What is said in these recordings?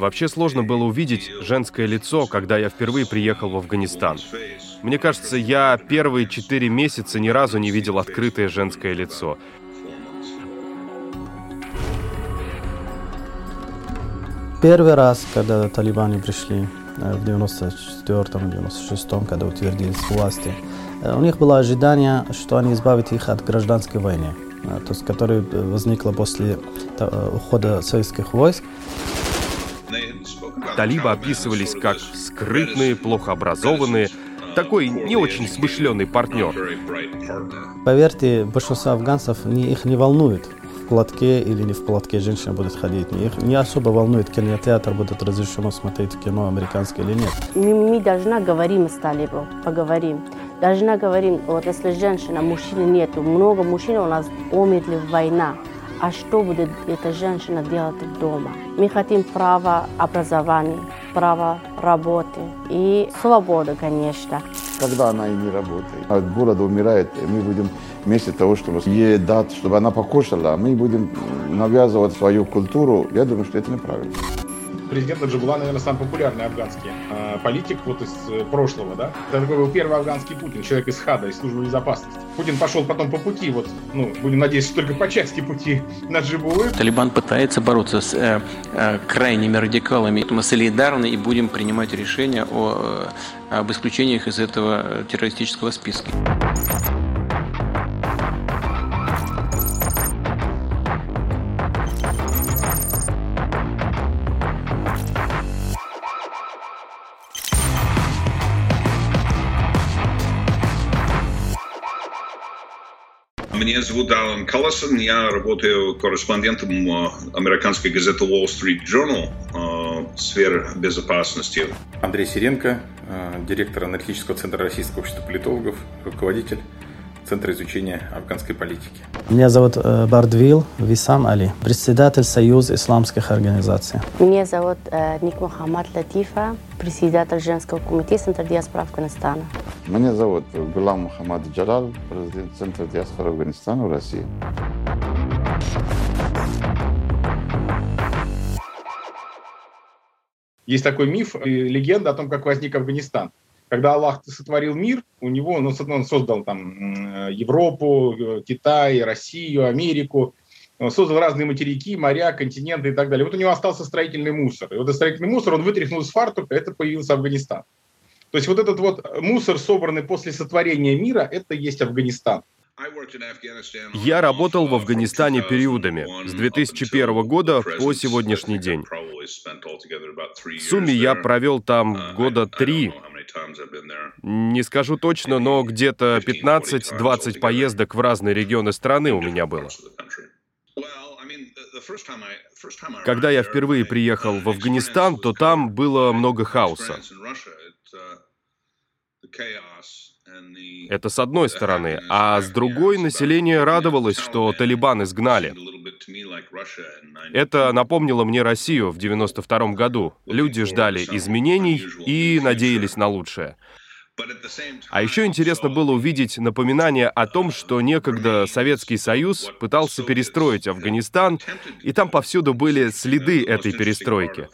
Вообще сложно было увидеть женское лицо, когда я впервые приехал в Афганистан. Мне кажется, я первые четыре месяца ни разу не видел открытое женское лицо. Первый раз, когда талибаны пришли э, в 94-96, когда утвердились власти, э, у них было ожидание, что они избавят их от гражданской войны, э, то есть, которая возникла после ухода советских войск. Талибы описывались как скрытные, плохо образованные, такой не очень смышленый партнер. Поверьте, большинство афганцев не, их не волнует, в платке или не в платке женщина будет ходить. Их не особо волнует, кинотеатр будет разрешено смотреть кино американское или нет. Мы, мы должны говорим с талибом, поговорим. Должна говорим, вот если женщина, мужчины нету, много мужчин у нас умерли в война. А что будет эта женщина делать дома? Мы хотим право образования, право работы и свободу, конечно. Когда она и не работает, от голода умирает, мы будем вместо того, чтобы ей дать, чтобы она покушала, мы будем навязывать свою культуру, я думаю, что это неправильно президент Наджибула, наверное, самый популярный афганский э, политик вот из э, прошлого, да. Это такой был первый афганский Путин, человек из ХАДа, из службы безопасности. Путин пошел потом по пути, вот, ну, будем надеяться, только по части пути Наджибулы. Талибан пытается бороться с э, э, крайними радикалами. Мы солидарны и будем принимать решения о, э, об исключениях из этого террористического списка. Меня зовут Алан Колласон, я работаю корреспондентом американской газеты Wall Street Journal в сфере безопасности. Андрей Сиренко, директор аналитического центра Российского общества политологов, руководитель Центра изучения афганской политики. Меня зовут э, Бардвил Висам Али, председатель Союза исламских организаций. Меня зовут э, Ник Мухаммад Латифа, председатель женского комитета Центра диаспора Афганистана. Меня зовут Гулам Мухаммад Джалал, президент Центра диаспора Афганистана в России. Есть такой миф, легенда о том, как возник Афганистан. Когда Аллах сотворил мир, у него, ну, он создал там Европу, э, Китай, Россию, Америку, он создал разные материки, моря, континенты и так далее. Вот у него остался строительный мусор. И вот этот строительный мусор он вытряхнул из фартука, это появился Афганистан. То есть вот этот вот мусор, собранный после сотворения мира, это есть Афганистан. Я работал в Афганистане периодами, с 2001 года по сегодняшний день. В сумме я провел там года три. Не скажу точно, но где-то 15-20 поездок в разные регионы страны у меня было. Когда я впервые приехал в Афганистан, то там было много хаоса. Это с одной стороны. А с другой, население радовалось, что Талибан изгнали. Это напомнило мне Россию в 92 году. Люди ждали изменений и надеялись на лучшее. А еще интересно было увидеть напоминание о том, что некогда Советский Союз пытался перестроить Афганистан, и там повсюду были следы этой перестройки.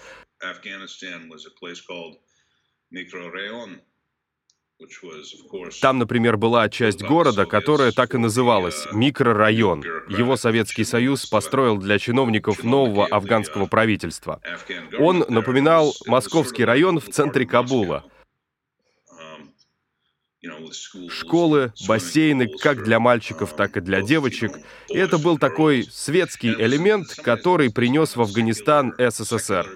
Там, например, была часть города, которая так и называлась — микрорайон. Его Советский Союз построил для чиновников нового афганского правительства. Он напоминал московский район в центре Кабула. Школы, бассейны как для мальчиков, так и для девочек. И это был такой светский элемент, который принес в Афганистан СССР.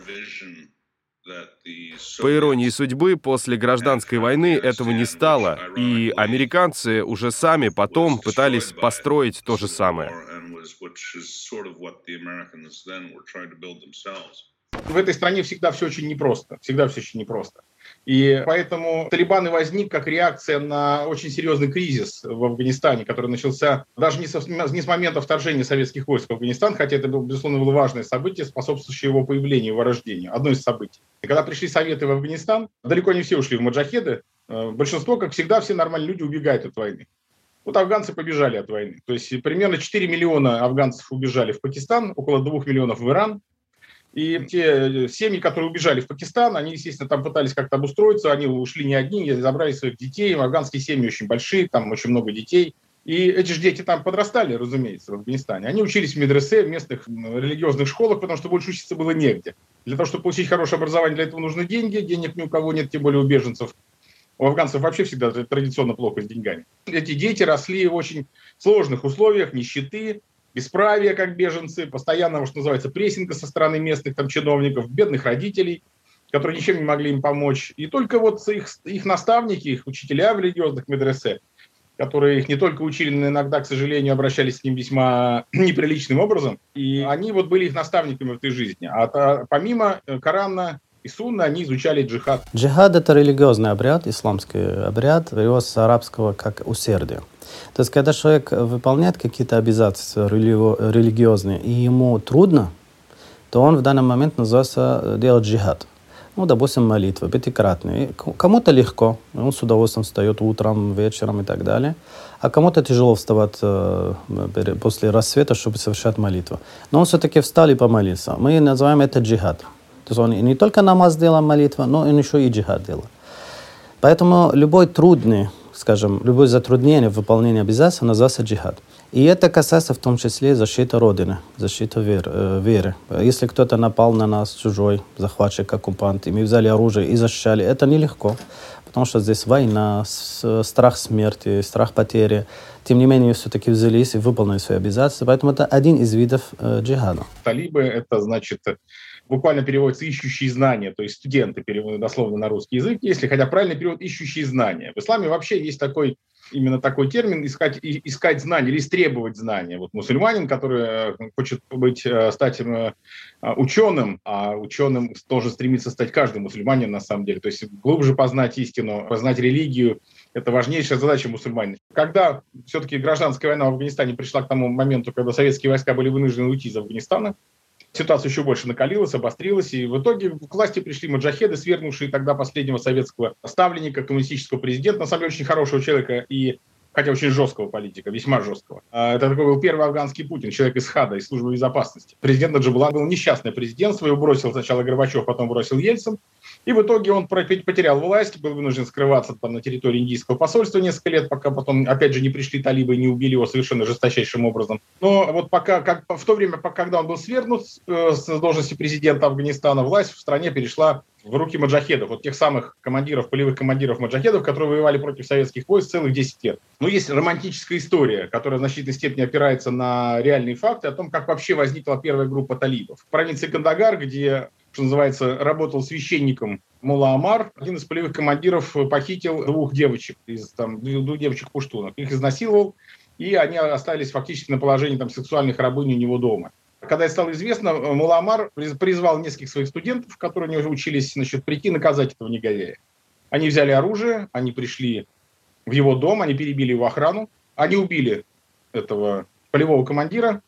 По иронии судьбы, после гражданской войны этого не стало, и американцы уже сами потом пытались построить то же самое. В этой стране всегда все очень непросто, всегда все очень непросто. И поэтому Талибан и возник как реакция на очень серьезный кризис в Афганистане, который начался даже не, со, не с момента вторжения советских войск в Афганистан, хотя это, было, безусловно, было важное событие, способствующее его появлению, его рождению, одно из событий. И когда пришли советы в Афганистан, далеко не все ушли в маджахеды, э, большинство, как всегда, все нормальные люди убегают от войны. Вот афганцы побежали от войны. То есть примерно 4 миллиона афганцев убежали в Пакистан, около 2 миллионов в Иран, И те семьи, которые убежали в Пакистан, они, естественно, там пытались как-то обустроиться, они ушли не одни, забрали своих детей. Афганские семьи очень большие, там очень много детей. И эти же дети там подрастали, разумеется, в Афганистане. Они учились в медресе, в местных религиозных школах, потому что больше учиться было негде. Для того, чтобы получить хорошее образование, для этого нужны деньги. Денег ни у кого нет, тем более у беженцев. У афганцев вообще всегда традиционно плохо с деньгами. Эти дети росли в очень сложных условиях, нищеты, бесправия, как беженцы, постоянного, что называется, прессинга со стороны местных там, чиновников, бедных родителей, которые ничем не могли им помочь. И только вот их, их наставники, их учителя в религиозных медресе, которые их не только учили, но иногда, к сожалению, обращались с ним весьма неприличным образом. И они вот были их наставниками в этой жизни. А, а помимо э, Корана и Сунны, они изучали джихад. Джихад – это религиозный обряд, исламский обряд, перевод с арабского как «усердие». То есть, когда человек выполняет какие-то обязательства религиозные, и ему трудно, то он в данный момент называется э, делать джихад ну, допустим, молитва, пятикратные. Кому-то легко, он с удовольствием встает утром, вечером и так далее. А кому-то тяжело вставать э, после рассвета, чтобы совершать молитву. Но он все-таки встал и помолился. Мы называем это джихад. То есть он не только намаз делал молитва, но он еще и джихад делал. Поэтому любой трудный, скажем, любое затруднение в выполнении обязательств называется джихад. И это касается в том числе защиты Родины, защиты веры. Э, веры. Если кто-то напал на нас, чужой захватчик, оккупант, и мы взяли оружие и защищали, это нелегко, потому что здесь война, страх смерти, страх потери. Тем не менее, все-таки взялись и выполнили свои обязательства, поэтому это один из видов э, джихада. Талибы — это, значит, буквально переводится «ищущие знания», то есть студенты, переводят дословно на русский язык, если хотя правильный перевод «ищущие знания». В исламе вообще есть такой именно такой термин искать, искать знания или истребовать знания. Вот мусульманин, который э, хочет быть, э, стать э, ученым, а ученым тоже стремится стать каждый мусульманин на самом деле. То есть глубже познать истину, познать религию, это важнейшая задача мусульманина. Когда все-таки гражданская война в Афганистане пришла к тому моменту, когда советские войска были вынуждены уйти из Афганистана, ситуация еще больше накалилась, обострилась, и в итоге к власти пришли маджахеды, свергнувшие тогда последнего советского ставленника, коммунистического президента, на самом деле очень хорошего человека и хотя очень жесткого политика, весьма жесткого. А, это такой был первый афганский Путин, человек из ХАДа, из службы безопасности. Президент Наджибулан был несчастный президент, его бросил сначала Горбачев, потом бросил Ельцин. И в итоге он потерял власть, был вынужден скрываться там на территории индийского посольства несколько лет, пока потом, опять же, не пришли талибы и не убили его совершенно жесточайшим образом. Но вот пока, как, в то время, когда он был свергнут э, с должности президента Афганистана, власть в стране перешла в руки маджахедов, вот тех самых командиров, полевых командиров маджахедов, которые воевали против советских войск целых 10 лет. Но есть романтическая история, которая в значительной степени опирается на реальные факты о том, как вообще возникла первая группа талибов. В провинции Кандагар, где что называется, работал священником Мула Амар. Один из полевых командиров похитил двух девочек, из, там, двух девочек пуштунок. Их изнасиловал, и они остались фактически на положении там, сексуальных рабынь у него дома. Когда это стало известно, Муламар призвал нескольких своих студентов, которые у него учились, значит, прийти наказать этого негодяя. Они взяли оружие, они пришли в его дом, они перебили его охрану, они убили этого полевого командира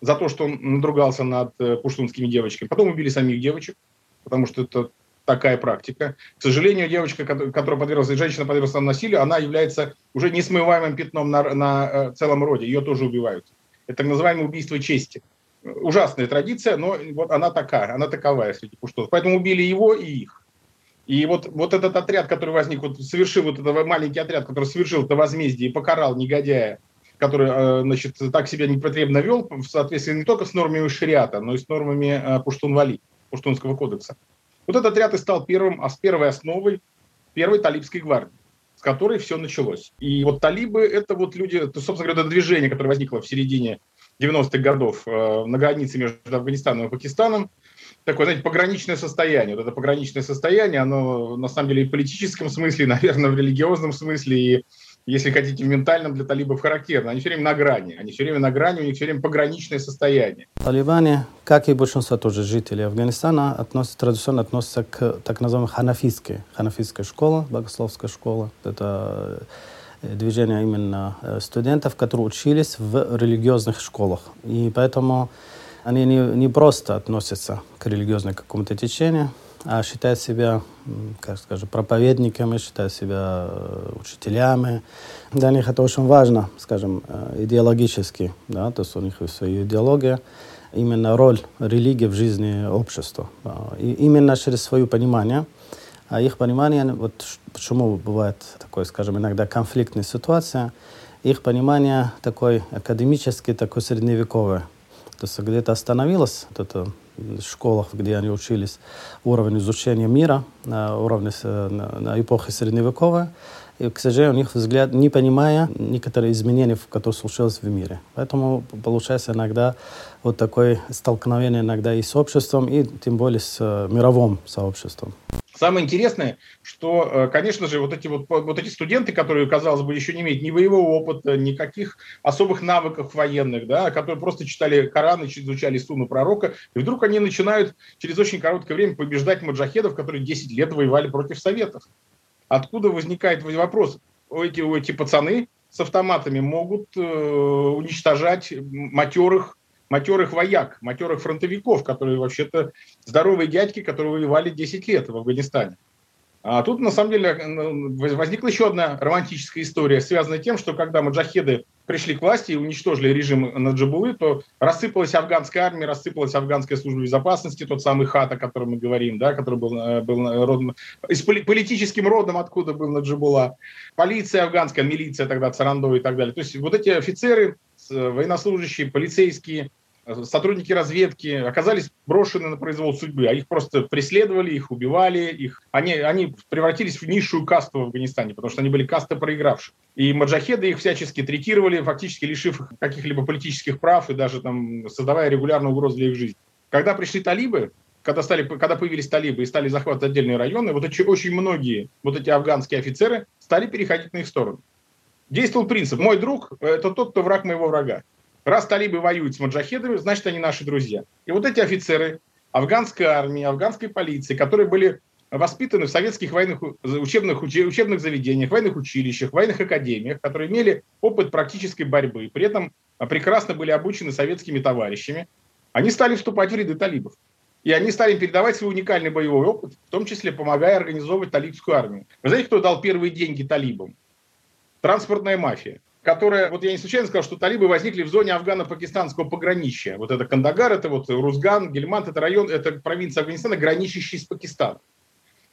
за то, что он надругался над э, пуштунскими девочками. Потом убили самих девочек, потому что это такая практика. К сожалению, девочка, которая подверглась, женщина подверглась насилию, она является уже несмываемым пятном на, на э, целом роде. Ее тоже убивают. Это так называемое убийство чести ужасная традиция, но вот она такая, она таковая среди пуштунов. Поэтому убили его и их. И вот, вот этот отряд, который возник, вот совершил вот этот маленький отряд, который совершил это возмездие и покарал негодяя, который, э, значит, так себя непотребно вел, в соответствии не только с нормами шариата, но и с нормами э, Пуштун-Вали, Пуштунского кодекса. Вот этот отряд и стал первым, а с первой основой первой талибской гвардии с которой все началось. И вот талибы – это вот люди, это, собственно говоря, это движение, которое возникло в середине 90-х годов э, на границе между Афганистаном и Пакистаном. Такое, знаете, пограничное состояние. Вот это пограничное состояние, оно на самом деле и в политическом смысле, и, наверное, в религиозном смысле, и, если хотите, в ментальном для талибов характерно. Они все время на грани. Они все время на грани, у них все время пограничное состояние. Талибане, как и большинство тоже жителей Афганистана, относятся, традиционно относятся к так называемой ханафистской, ханафистской школе, богословской школе. Это Э, движения именно э, студентов, которые учились в религиозных школах. И поэтому они не, не просто относятся к религиозному какому-то течению, считают себя, как скажем, проповедниками, считают себя э, учителями. Для них это очень важно, скажем, идеологически, да, то есть у них своя идеология. именно роль религии в жизни общества. И именно через свое понимание, а их понимание, вот почему бывает такое, скажем, иногда конфликтная ситуация, их понимание такой академический, такой средневековый. То есть где-то остановилось, вот это школах, где они учились, уровень изучения мира на уровне на, на эпохи средневековой. И, к сожалению, у них взгляд, не понимая некоторые изменения, которые случились в мире. Поэтому получается иногда вот такое столкновение иногда и с обществом, и тем более с э, мировым сообществом. Самое интересное, что, э, конечно же, вот эти, вот, вот эти студенты, которые, казалось бы, еще не имеют ни боевого опыта, никаких особых навыков военных, да, которые просто читали Коран и изучали Суну пророка, и вдруг они начинают через очень короткое время побеждать маджахедов, которые 10 лет воевали против Советов. Откуда возникает вопрос? Эти, эти пацаны с автоматами могут э, уничтожать матерых матерых вояк, матерых фронтовиков, которые вообще-то здоровые дядьки, которые воевали 10 лет в Афганистане. А тут, на самом деле, возникла еще одна романтическая история, связанная тем, что когда маджахеды пришли к власти и уничтожили режим Наджибулы, то рассыпалась афганская армия, рассыпалась афганская служба безопасности, тот самый ХАТ, о котором мы говорим, да, который был, э, был родом, из политическим родом, откуда был Наджибула, полиция афганская, милиция тогда, Царандо и так далее. То есть вот эти офицеры, военнослужащие, полицейские, сотрудники разведки оказались брошены на произвол судьбы, а их просто преследовали, их убивали, их, они, они превратились в низшую касту в Афганистане, потому что они были касты проигравших. И маджахеды их всячески третировали, фактически лишив их каких-либо политических прав и даже там создавая регулярную угрозу для их жизни. Когда пришли талибы, когда, стали, когда появились талибы и стали захватывать отдельные районы, вот эти, очень многие вот эти афганские офицеры стали переходить на их сторону. Действовал принцип «мой друг – это тот, кто враг моего врага». Раз талибы воюют с маджахедами, значит, они наши друзья. И вот эти офицеры афганской армии, афганской полиции, которые были воспитаны в советских военных учебных, учебных заведениях, военных училищах, военных академиях, которые имели опыт практической борьбы, при этом прекрасно были обучены советскими товарищами, они стали вступать в ряды талибов. И они стали передавать свой уникальный боевой опыт, в том числе помогая организовывать талибскую армию. Вы знаете, кто дал первые деньги талибам? Транспортная мафия которая, вот я не случайно сказал, что талибы возникли в зоне афгано-пакистанского пограничья. Вот это Кандагар, это вот Рузган, Гельмант, это район, это провинция Афганистана, граничащий с Пакистаном.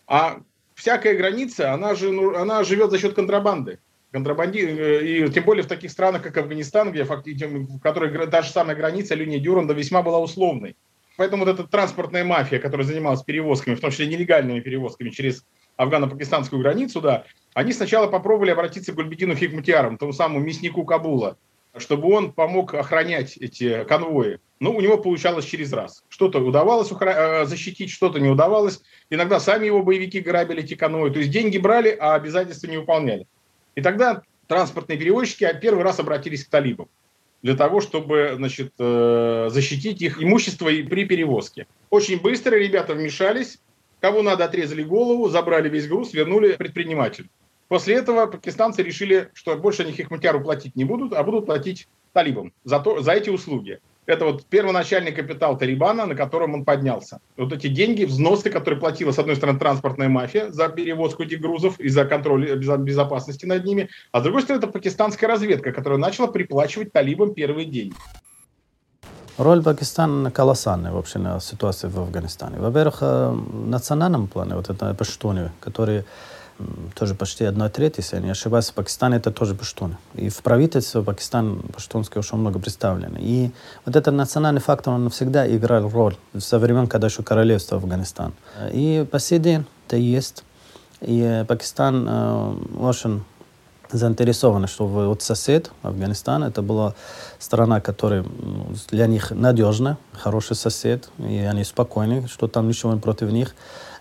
А всякая граница, она, же, ну, она живет за счет контрабанды. Контрабанди... Э, и тем более в таких странах, как Афганистан, где фактически, в которой та же самая граница, линия Дюранда весьма была условной. Поэтому вот эта транспортная мафия, которая занималась перевозками, в том числе нелегальными перевозками через афгано-пакистанскую границу, да, они сначала попробовали обратиться к Гульбедину Хикматиару, тому самому мяснику Кабула, чтобы он помог охранять эти конвои. Но у него получалось через раз. Что-то удавалось э, защитить, что-то не удавалось. Иногда сами его боевики грабили эти конвои. То есть деньги брали, а обязательства не выполняли. И тогда транспортные перевозчики первый раз обратились к талибам для того, чтобы значит, э, защитить их имущество при перевозке. Очень быстро ребята вмешались, Кого надо, отрезали голову, забрали весь груз, вернули предпринимателю. После этого пакистанцы решили, что больше они Хикматяру платить не будут, а будут платить талибам за, то, за эти услуги. Это вот первоначальный капитал Талибана, на котором он поднялся. Вот эти деньги, взносы, которые платила, с одной стороны, транспортная мафия за перевозку этих грузов и за контроль безопасности над ними, а с другой стороны, это пакистанская разведка, которая начала приплачивать талибам первые деньги. Роль Пакистана колоссальная вообще на ситуации в Афганистане. Во-первых, э, в национальном плане, вот это паштуны, которые тоже почти одна треть, если я не ошибаюсь, в Пакистане это тоже паштуны. И в правительстве Пакистан паштунский очень много представлено. И вот этот национальный фактор, он всегда играл роль со времен, когда еще королевство Афганистан. И по сей день это есть. И Пакистан э, очень заинтересованы, чтобы вот сосед Афганистан, это была страна, которая для них надежна, хороший сосед, и они спокойны, что там ничего против них.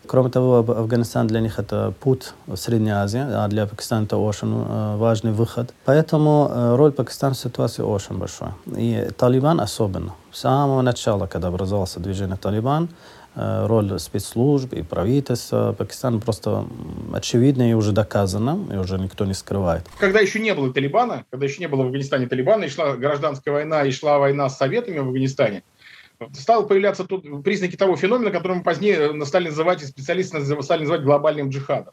Кроме того, Афганистан для них это путь в Средней Азии, а для Пакистана это очень э, важный выход. Поэтому э, роль Пакистана в ситуации очень большая. И Талибан особенно. С самого начала, когда образовался движение Талибан, роль спецслужб и правительства Пакистана просто очевидна и уже доказана, и уже никто не скрывает. Когда еще не было Талибана, когда еще не было в Афганистане Талибана, и шла гражданская война, и шла война с Советами в Афганистане, стал появляться тут признаки того феномена, который мы позднее стали называть, и специалисты стали называть глобальным джихадом.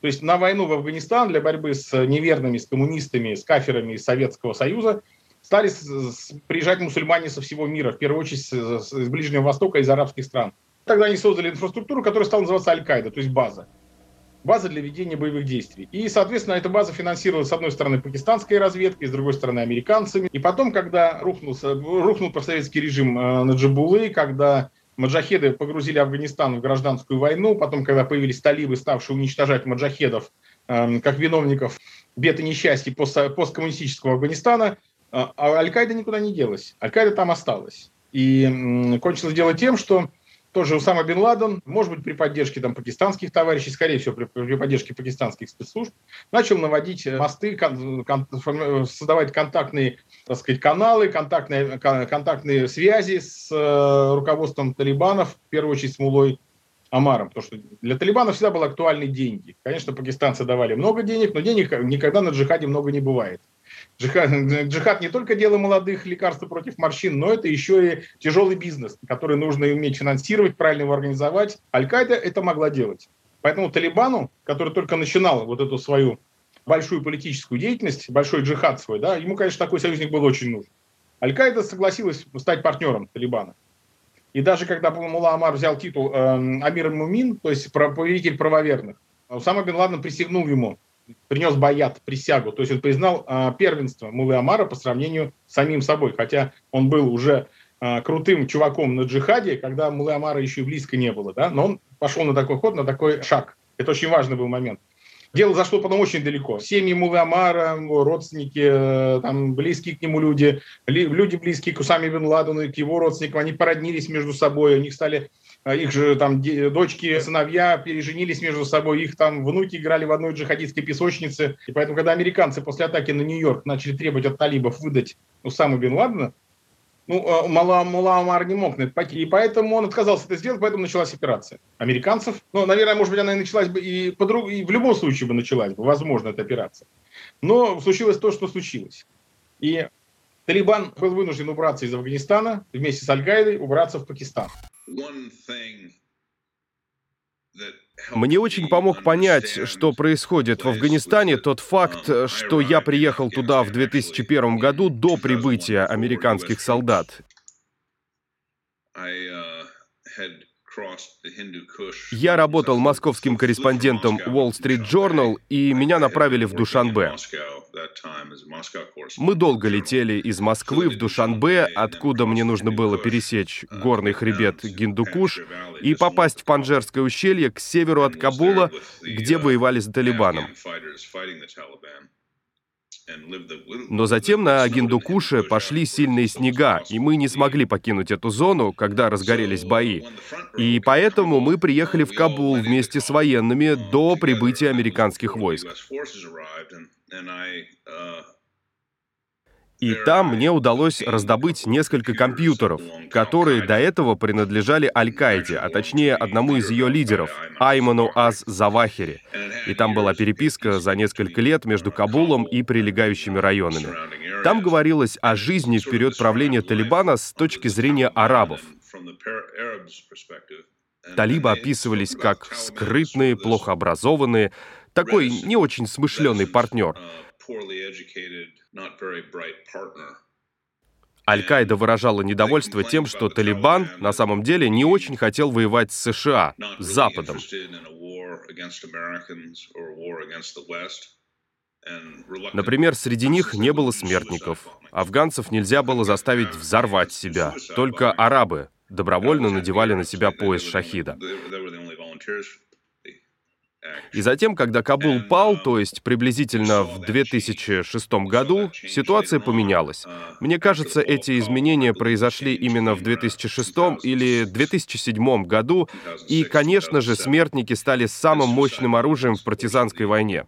То есть на войну в Афганистан для борьбы с неверными, с коммунистами, с каферами из Советского Союза стали приезжать мусульмане со всего мира, в первую очередь с Ближнего Востока, из арабских стран. Тогда они создали инфраструктуру, которая стала называться Аль-Каида, то есть база. База для ведения боевых действий. И, соответственно, эта база финансировалась, с одной стороны, пакистанской разведкой, с другой стороны, американцами. И потом, когда рухнулся, рухнул профсоветский режим э, на Джабулы, когда маджахеды погрузили Афганистан в гражданскую войну, потом, когда появились талибы, ставшие уничтожать маджахедов э, как виновников бед и несчастий пост посткоммунистического Афганистана, э, а Аль-Каида никуда не делась. Аль-Каида там осталась. И э, кончилось дело тем, что тоже Усама Бен Ладен, может быть, при поддержке там, пакистанских товарищей, скорее всего, при, при поддержке пакистанских спецслужб, начал наводить мосты, кон, кон, создавать контактные так сказать, каналы, контактные, контактные связи с э, руководством талибанов, в первую очередь с Мулой Амаром, потому что для талибанов всегда были актуальны деньги. Конечно, пакистанцы давали много денег, но денег никогда на джихаде много не бывает. Джихад, джихад не только дело молодых, лекарства против морщин, но это еще и тяжелый бизнес, который нужно уметь финансировать, правильно его организовать. Аль-Каида это могла делать. Поэтому Талибану, который только начинал вот эту свою большую политическую деятельность, большой джихад свой, да, ему, конечно, такой союзник был очень нужен. Аль-Каида согласилась стать партнером Талибана. И даже когда Мула Амар взял титул э, Амир Мумин, то есть повелитель правоверных, Усама Бен Ладен присягнул ему принес Баят присягу, то есть он признал э, первенство Мулы Амара по сравнению с самим собой, хотя он был уже э, крутым чуваком на джихаде, когда Мулы Амара еще и близко не было, да, но он пошел на такой ход, на такой шаг. Это очень важный был момент. Дело зашло потом очень далеко. Семьи Мулы Амара, родственники, э, там, близкие к нему люди, люди близкие к Усаме Бен Ладену и к его родственникам, они породнились между собой, у них стали их же там дочки, сыновья переженились между собой, их там внуки играли в одной джихадистской песочнице. И поэтому, когда американцы после атаки на Нью-Йорк начали требовать от талибов выдать Усаму Бен Ладена, ну, а, Мула, Мула Амар не мог на это пойти. И поэтому он отказался это сделать, поэтому началась операция американцев. Ну, наверное, может быть, она и началась бы и, по друг... и в любом случае бы началась бы, возможно, эта операция. Но случилось то, что случилось. И Талибан был вынужден убраться из Афганистана, вместе с Аль-Каидой убраться в Пакистан. Мне очень помог понять, что происходит в Афганистане, тот факт, что я приехал туда в 2001 году до прибытия американских солдат. Я работал московским корреспондентом Wall Street Journal, и меня направили в Душанбе. Мы долго летели из Москвы в Душанбе, откуда мне нужно было пересечь горный хребет Гиндукуш и попасть в Панжерское ущелье к северу от Кабула, где воевали с Талибаном. Но затем на Гиндукуше пошли сильные снега, и мы не смогли покинуть эту зону, когда разгорелись бои. И поэтому мы приехали в Кабул вместе с военными до прибытия американских войск. И там мне удалось раздобыть несколько компьютеров, которые до этого принадлежали Аль-Каиде, а точнее одному из ее лидеров, Айману Аз-Завахири. И там была переписка за несколько лет между Кабулом и прилегающими районами. Там говорилось о жизни в период правления Талибана с точки зрения арабов. Талибы описывались как скрытные, плохо образованные, такой не очень смышленый партнер — Аль-Каида выражала недовольство тем, что Талибан на самом деле не очень хотел воевать с США, с Западом. Например, среди них не было смертников. Афганцев нельзя было заставить взорвать себя. Только арабы добровольно надевали на себя пояс шахида. И затем, когда Кабул пал, то есть приблизительно в 2006 году, ситуация поменялась. Мне кажется, эти изменения произошли именно в 2006 или 2007 году, и, конечно же, смертники стали самым мощным оружием в партизанской войне.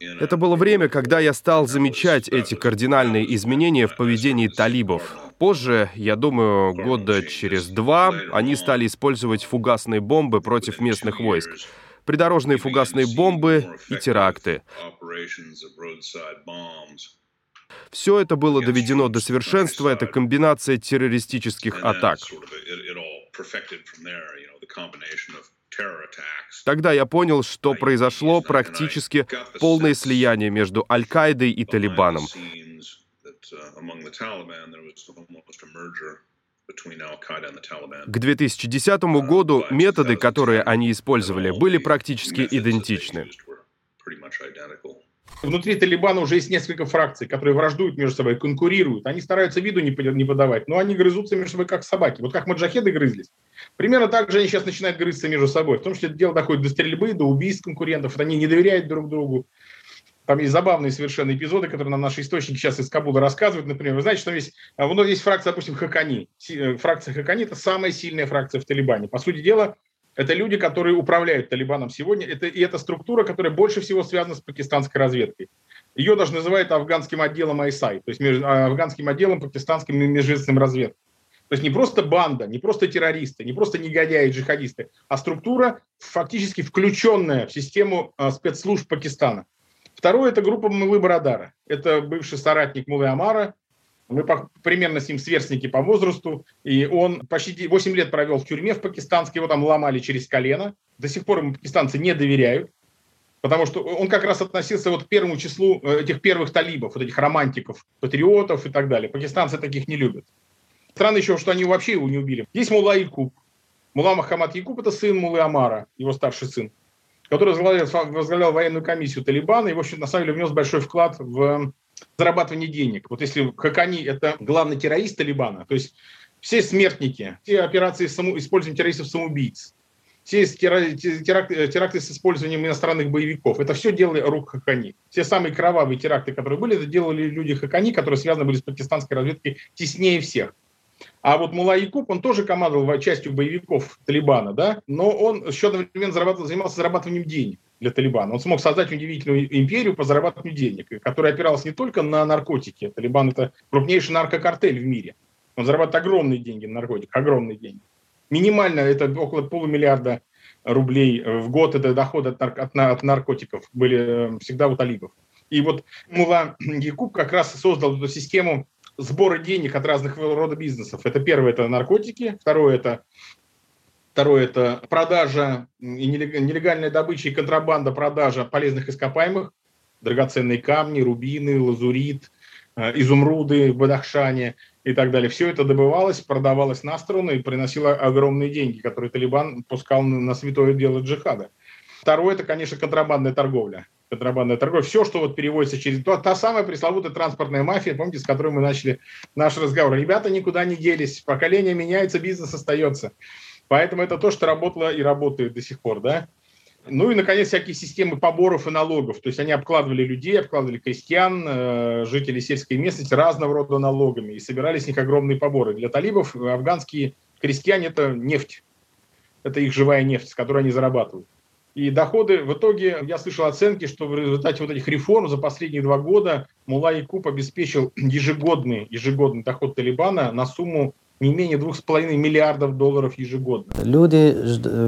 Это было время, когда я стал замечать эти кардинальные изменения в поведении талибов. Позже, я думаю, года через два, они стали использовать фугасные бомбы против местных войск. Придорожные фугасные бомбы и теракты. Все это было доведено до совершенства, это комбинация террористических атак. Тогда я понял, что произошло практически полное слияние между Аль-Каидой и Талибаном. К 2010 году методы, которые они использовали, были практически идентичны. Внутри Талибана уже есть несколько фракций, которые враждуют между собой, конкурируют. Они стараются виду не подавать, но они грызутся между собой как собаки. Вот как маджахеды грызлись. Примерно так же они сейчас начинают грызться между собой. В том числе дело доходит до стрельбы, до убийств конкурентов. Они не доверяют друг другу. Там есть забавные совершенно эпизоды, которые нам наши источники сейчас из Кабула рассказывают. Например, вы знаете, что есть, ну, есть фракция, допустим, Хакани. Э, фракция Хакани – это самая сильная фракция в Талибане. По сути дела, это люди, которые управляют Талибаном сегодня. Это, и это структура, которая больше всего связана с пакистанской разведкой. Ее даже называют афганским отделом ISI, то есть а, афганским отделом пакистанским межведомственным разведки. То есть не просто банда, не просто террористы, не просто негодяи и джихадисты, а структура, фактически включенная в систему спецслужб Пакистана. Второе – это группа Мулы Барадара. Это бывший соратник Мулы Амара, мы примерно с ним сверстники по возрасту, и он почти 8 лет провел в тюрьме в пакистанске, его там ломали через колено. До сих пор ему пакистанцы не доверяют, потому что он как раз относился вот к первому числу э, этих первых талибов, вот этих романтиков, патриотов и так далее. Пакистанцы таких не любят. Странно еще, что они вообще его не убили. Есть Мула Якуб. Мула Махамад Якуб – это сын Мулы Амара, его старший сын, который возглавлял, возглавлял военную комиссию Талибана и, в общем, на самом деле внес большой вклад в зарабатывание денег. Вот если Хакани – это главный террорист Талибана, то есть все смертники, все операции с само, использованием террористов-самоубийц, все теракты, теракты с использованием иностранных боевиков, это все делали рук Хакани. Все самые кровавые теракты, которые были, это делали люди Хакани, которые связаны были с пакистанской разведкой теснее всех. А вот Мула Якуб, он тоже командовал частью боевиков Талибана, да, но он еще одновременно зарабатывал, занимался зарабатыванием денег для Талибана. Он смог создать удивительную империю по зарабатыванию денег, которая опиралась не только на наркотики. Талибан – это крупнейший наркокартель в мире. Он зарабатывает огромные деньги на наркотиках, огромные деньги. Минимально это около полумиллиарда рублей в год это доход от, нар- от, от наркотиков были э, всегда у талибов. И вот Мула Якуб как раз создал эту систему сбора денег от разных рода бизнесов. Это первое – это наркотики, второе – это Второе – это продажа и нелегальная добыча и контрабанда продажа полезных ископаемых, драгоценные камни, рубины, лазурит, э, изумруды в Бадахшане и так далее. Все это добывалось, продавалось на сторону и приносило огромные деньги, которые Талибан пускал на святое дело джихада. Второе – это, конечно, контрабандная торговля. Контрабандная торговля. Все, что вот переводится через... Та, та самая пресловутая транспортная мафия, помните, с которой мы начали наш разговор. Ребята никуда не делись, поколение меняется, бизнес остается. Поэтому это то, что работало и работает до сих пор, да. Ну и, наконец, всякие системы поборов и налогов. То есть они обкладывали людей, обкладывали крестьян, э, жителей сельской местности разного рода налогами и собирали с них огромные поборы. Для талибов афганские крестьяне – это нефть. Это их живая нефть, с которой они зарабатывают. И доходы, в итоге, я слышал оценки, что в результате вот этих реформ за последние два года Мула Якуб обеспечил ежегодный, ежегодный доход Талибана на сумму не менее 2,5 миллиардов долларов ежегодно. Люди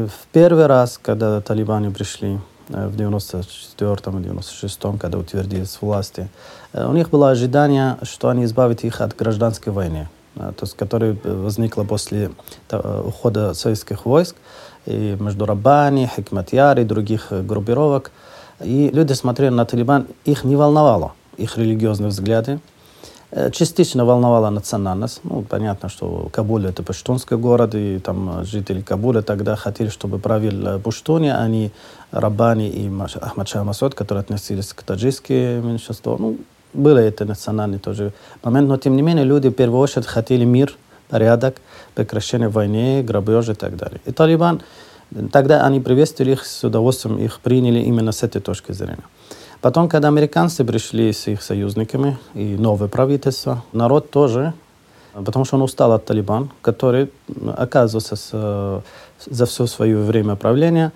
в первый раз, когда талибане пришли э, в 94-м 96-м, когда утвердились власти, э, у них было ожидание, что они избавят их от гражданской войны, э, то есть, которая возникла после ухода советских войск и между Рабани, Хикматьяр и других группировок. И люди смотрели на Талибан, их не волновало, их религиозные взгляды, Э, частично волновала национальность. Ну, понятно, что Кабул это паштунский город, и там жители Кабуля тогда хотели, чтобы правил э, пуштуни, а не Рабани и Ахмад Шах Масуд, которые относились к таджикскому меньшинству. Ну, было это национальный тоже момент, но тем не менее люди в первую очередь хотели мир, порядок, прекращение войны, грабежи и так далее. И Талибан, тогда они приветствовали их с удовольствием, их приняли именно с этой точки зрения. Потом, когда американцы пришли с их союзниками и новое правительство, народ тоже, потому что он устал от Талибан, который, оказывается, с, за все свое время правления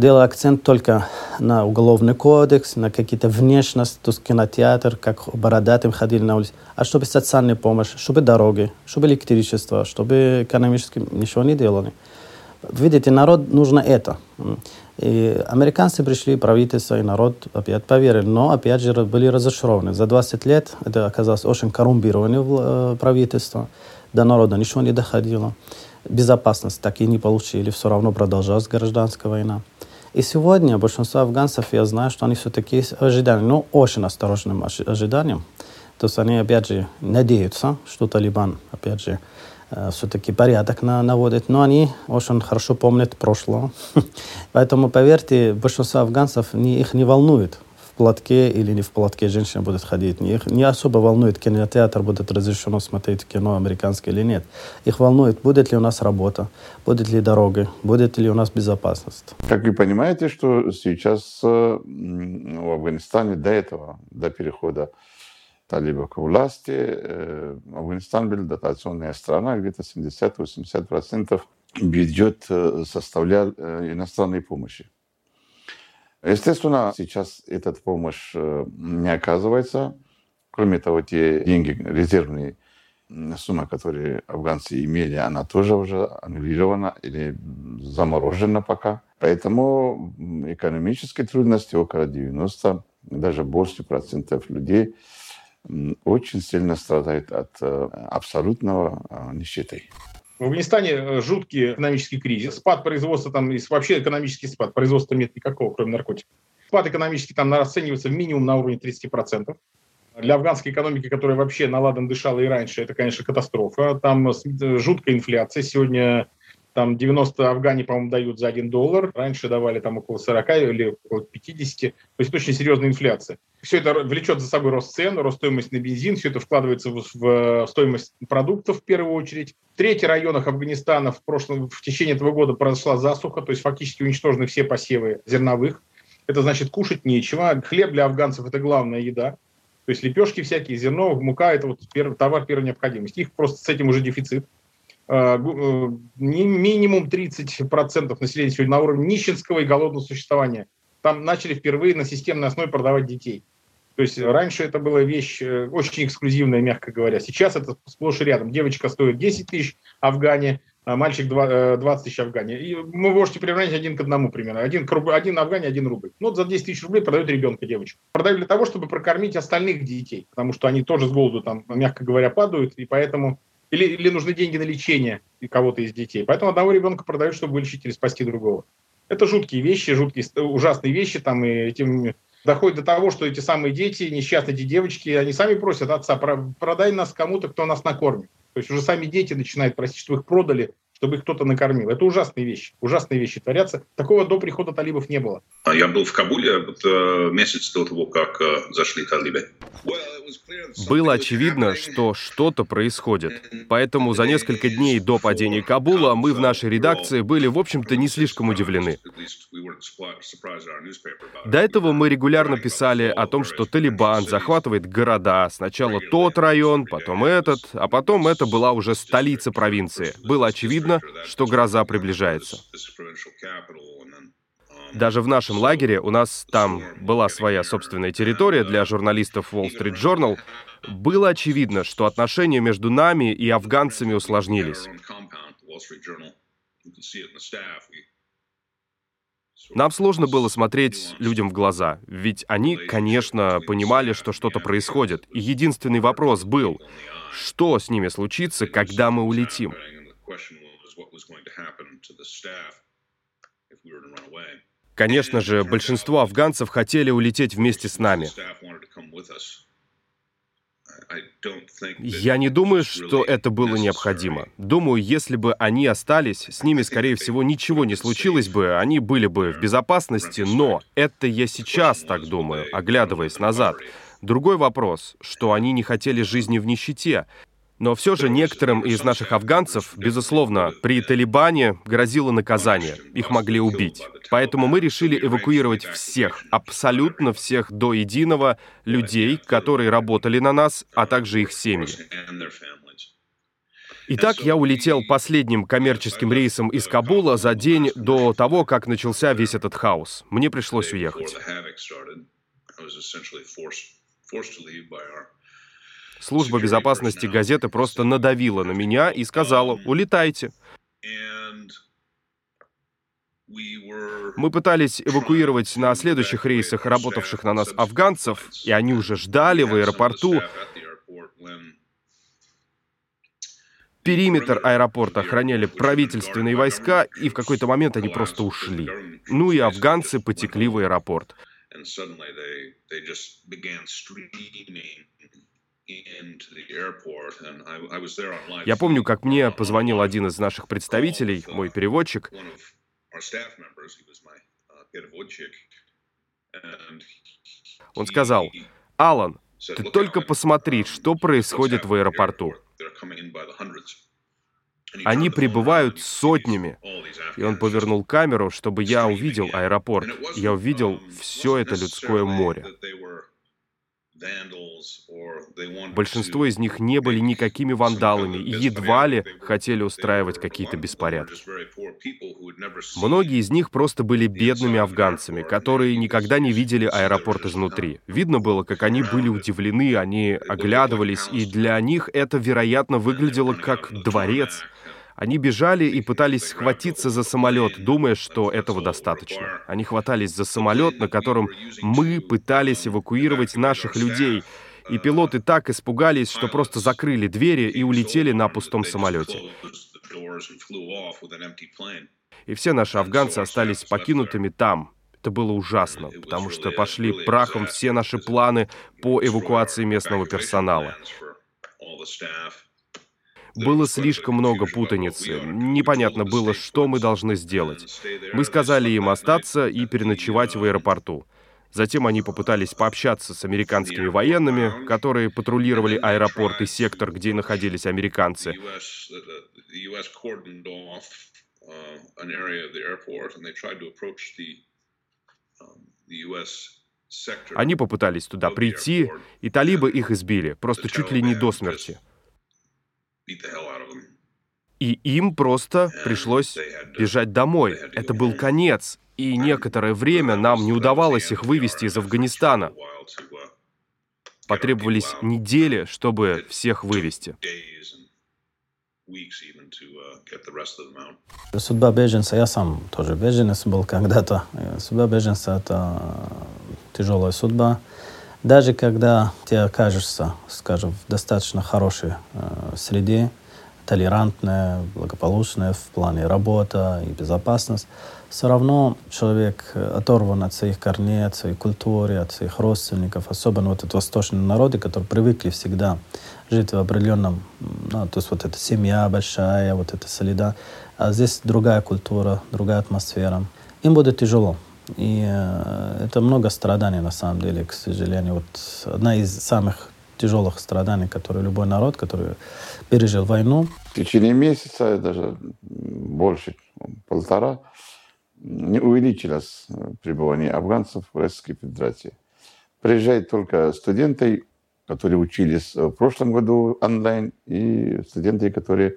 делал акцент только на уголовный кодекс, на какие-то внешность, то есть кинотеатр, как бородатым ходили на улице, а чтобы социальная помощь, чтобы дороги, чтобы электричество, чтобы экономически ничего не делали. Видите, народ нужно это. И американцы пришли, правительство и народ опять поверили, но опять же были разочарованы. За 20 лет это оказалось очень коррумпированное э, правительство. до народа ничего не доходило. Безопасность так и не получили, все равно продолжалась гражданская война. И сегодня большинство афганцев, я знаю, что они все-таки ожидали, но очень осторожным ожиданием. То есть они, опять же, надеются, что Талибан, опять же, э, все-таки порядок на, наводит, но они очень хорошо помнят прошлое. Поэтому, поверьте, большинство афганцев не, их не волнует, платке или не в платке женщина будет ходить. Их не особо волнует, кинотеатр будет разрешено смотреть кино американское или нет. Их волнует, будет ли у нас работа, будет ли дорога, будет ли у нас безопасность. Как вы понимаете, что сейчас э, в Афганистане до этого, до перехода талибов к власти, э, Афганистан был дотационная страна, где-то 70-80% бюджет составлял иностранной помощи. Естественно, сейчас эта помощь э, не оказывается. Кроме того, те деньги, резервные сумма, которые афганцы имели, она тоже уже аннулирована или заморожена пока. Поэтому экономические трудности около 90, даже больше процентов людей очень сильно страдают от э, абсолютного э, нищеты. В Афганистане э, жуткий экономический кризис, спад производства, там вообще экономический спад, производства нет никакого, кроме наркотиков. Спад экономический там расценивается минимум на уровне 30%. Для афганской экономики, которая вообще наладан дышала и раньше, это, конечно, катастрофа. Там э, жуткая инфляция. Сегодня там 90 афгане, по-моему, дают за 1 доллар. Раньше давали там около 40 или около 50. То есть очень серьезная инфляция. Все это влечет за собой рост цен, рост стоимости на бензин. Все это вкладывается в, в стоимость продуктов в первую очередь. В трети районах Афганистана в, прошлом, в течение этого года произошла засуха, то есть фактически уничтожены все посевы зерновых. Это значит кушать нечего. Хлеб для афганцев – это главная еда. То есть лепешки всякие, зерно, мука – это вот товар первой необходимости. Их просто с этим уже дефицит. Э, э, минимум 30% населения сегодня на уровне нищенского и голодного существования. Там начали впервые на системной основе продавать детей. То есть раньше это была вещь э, очень эксклюзивная, мягко говоря. Сейчас это сплошь и рядом. Девочка стоит 10 тысяч в Афгане, а мальчик 20 тысяч в Афгане. И вы можете приравнять один к одному примерно. Один, один Афгане, один рубль. Ну, вот за 10 тысяч рублей продают ребенка, девочку. Продают для того, чтобы прокормить остальных детей, потому что они тоже с голоду, там, мягко говоря, падают, и поэтому или, или нужны деньги на лечение кого-то из детей. Поэтому одного ребенка продают, чтобы вылечить или спасти другого. Это жуткие вещи, жуткие, ужасные вещи. Там, и этим доходит до того, что эти самые дети, несчастные эти девочки, они сами просят отца, продай нас кому-то, кто нас накормит. То есть уже сами дети начинают просить, что их продали, чтобы их кто-то накормил. Это ужасные вещи. Ужасные вещи творятся. Такого до прихода талибов не было. А я был в Кабуле вот, э, месяц до того, как э, зашли талибы. Было очевидно, что что-то происходит. Поэтому за несколько дней до падения Кабула мы в нашей редакции были, в общем-то, не слишком удивлены. До этого мы регулярно писали о том, что Талибан захватывает города. Сначала тот район, потом этот, а потом это была уже столица провинции. Было очевидно, видно, что гроза приближается. Даже в нашем лагере, у нас там была своя собственная территория для журналистов Wall Street Journal, было очевидно, что отношения между нами и афганцами усложнились. Нам сложно было смотреть людям в глаза, ведь они, конечно, понимали, что что-то происходит. И единственный вопрос был, что с ними случится, когда мы улетим? Конечно же, большинство афганцев хотели улететь вместе с нами. Я не думаю, что это было необходимо. Думаю, если бы они остались, с ними, скорее всего, ничего не случилось бы, они были бы в безопасности, но это я сейчас так думаю, оглядываясь назад. Другой вопрос, что они не хотели жизни в нищете, но все же некоторым из наших афганцев, безусловно, при Талибане грозило наказание. Их могли убить. Поэтому мы решили эвакуировать всех, абсолютно всех до единого людей, которые работали на нас, а также их семьи. Итак, я улетел последним коммерческим рейсом из Кабула за день до того, как начался весь этот хаос. Мне пришлось уехать. Служба безопасности газеты просто надавила на меня и сказала «Улетайте». Мы пытались эвакуировать на следующих рейсах работавших на нас афганцев, и они уже ждали в аэропорту. Периметр аэропорта охраняли правительственные войска, и в какой-то момент они просто ушли. Ну и афганцы потекли в аэропорт. Я помню, как мне позвонил один из наших представителей, мой переводчик. Он сказал, Алан, ты только посмотри, что происходит в аэропорту. Они прибывают сотнями. И он повернул камеру, чтобы я увидел аэропорт. Я увидел все это людское море. Большинство из них не были никакими вандалами и едва ли хотели устраивать какие-то беспорядки. Многие из них просто были бедными афганцами, которые никогда не видели аэропорт изнутри. Видно было, как они были удивлены, они оглядывались, и для них это, вероятно, выглядело как дворец — они бежали и пытались схватиться за самолет, думая, что этого достаточно. Они хватались за самолет, на котором мы пытались эвакуировать наших людей, и пилоты так испугались, что просто закрыли двери и улетели на пустом самолете. И все наши афганцы остались покинутыми там. Это было ужасно, потому что пошли прахом все наши планы по эвакуации местного персонала. Было слишком много путаницы. Непонятно было, что мы должны сделать. Мы сказали им остаться и переночевать в аэропорту. Затем они попытались пообщаться с американскими военными, которые патрулировали аэропорт и сектор, где находились американцы. Они попытались туда прийти, и талибы их избили, просто чуть ли не до смерти. И им просто пришлось бежать домой. Это был конец. И некоторое время нам не удавалось их вывести из Афганистана. Потребовались недели, чтобы всех вывести. Судьба беженца, я сам тоже беженец был когда-то. Судьба беженца — это тяжелая судьба. Даже когда ты окажешься, скажем, в достаточно хорошей э, среде, толерантная, благополучная в плане работы и безопасность, все равно человек оторван от своих корней, от своей культуры, от своих родственников, особенно вот эти восточные народы, которые привыкли всегда жить в определенном, ну, то есть вот эта семья большая, вот эта солида, а здесь другая культура, другая атмосфера. Им будет тяжело. И э, это много страданий, на самом деле, к сожалению. Вот одна из самых тяжелых страданий, которые любой народ, который пережил войну. В течение месяца, даже больше, полтора, не увеличилось пребывание афганцев в Российской Федерации. Приезжают только студенты, которые учились в прошлом году онлайн, и студенты, которые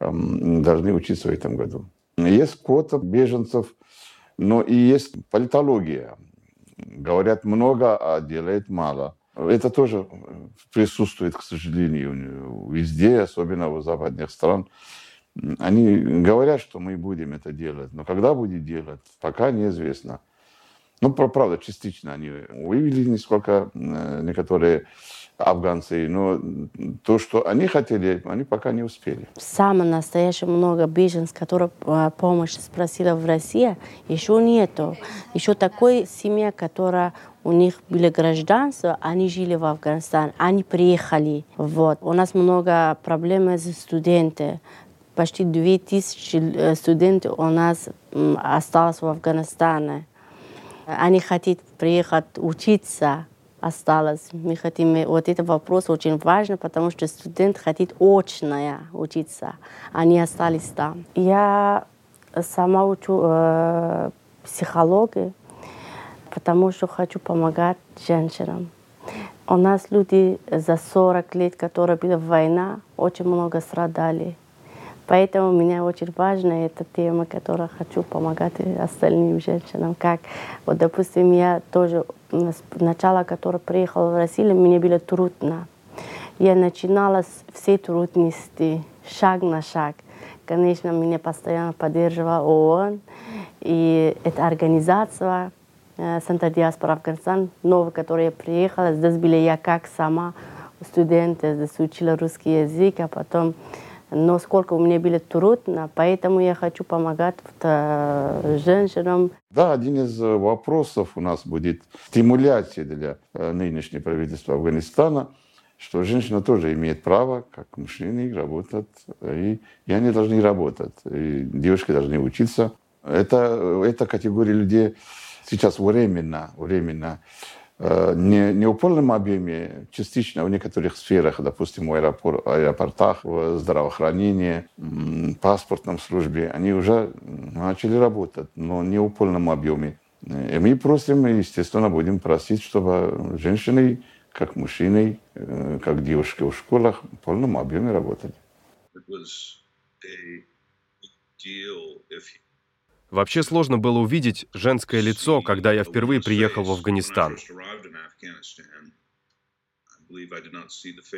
эм, должны учиться в этом году. Есть квота беженцев – но и есть политология. Говорят много, а делают мало. Это тоже присутствует, к сожалению, везде, особенно в западных странах. Они говорят, что мы будем это делать, но когда будет делать, пока неизвестно. Ну, правда, частично они вывели несколько, э, некоторые афганцы, но то, что они хотели, они пока не успели. Самое настоящее много беженцев, которые а, помощь спросила в России, еще нету. Еще такой семья, которая у них были гражданство, они жили в Афганистане, они приехали. Вот. У нас много проблем с студентами. Почти 2000 э, студентов у нас осталось в Афганистане. Они хотят приехать учиться осталось. Мы хотим, вот этот вопрос очень важен, потому что студент хотит очное учиться. Они остались там. Я сама учу э, психологию, потому что хочу помогать женщинам. У нас люди за 40 лет, которые были в война, очень много страдали. Поэтому меня очень важна эта тема, которая хочу помогать остальным женщинам. Как, вот, допустим, я тоже сначала, когда приехала в Россию, мне было трудно. Я начинала все трудности, шаг на шаг. Конечно, меня постоянно поддерживала ООН и эта организация Центр диаспора Афганистан, новая, которая я приехала. Здесь была я как сама студент, здесь учила русский язык, а потом Но сколько у меня было трудно, поэтому я хочу помогать женщинам. Да, один из вопросов у нас будет стимуляция для нынешнего правительства Афганистана – что женщина тоже имеет право, как мужчины, работать, и, и они должны работать, и девушки должны учиться. Это, эта категория людей сейчас временно, временно э, не, не в полном объеме, частично в некоторых сферах, допустим, в аэропор, аэропортах, в здравоохранении, в паспортном службе, они уже начали работать, но не в полном объеме. И мы просим, естественно, будем просить, чтобы женщины как мужчины, э, как девушки в школах в полном объеме работали. Вообще сложно было увидеть женское лицо, когда я впервые приехал в Афганистан.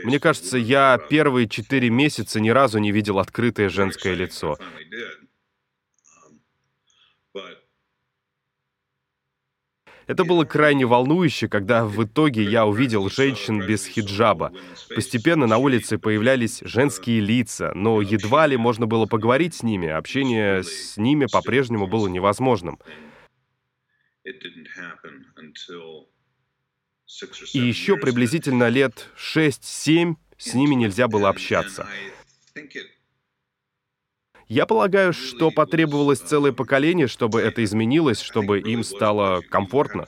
Мне кажется, я первые четыре месяца ни разу не видел открытое женское лицо. Это было крайне волнующе, когда в итоге я увидел женщин без хиджаба. Постепенно на улице появлялись женские лица, но едва ли можно было поговорить с ними, общение с ними по-прежнему было невозможным. И еще приблизительно лет 6-7 с ними нельзя было общаться. Я полагаю, что потребовалось целое поколение, чтобы это изменилось, чтобы им стало комфортно.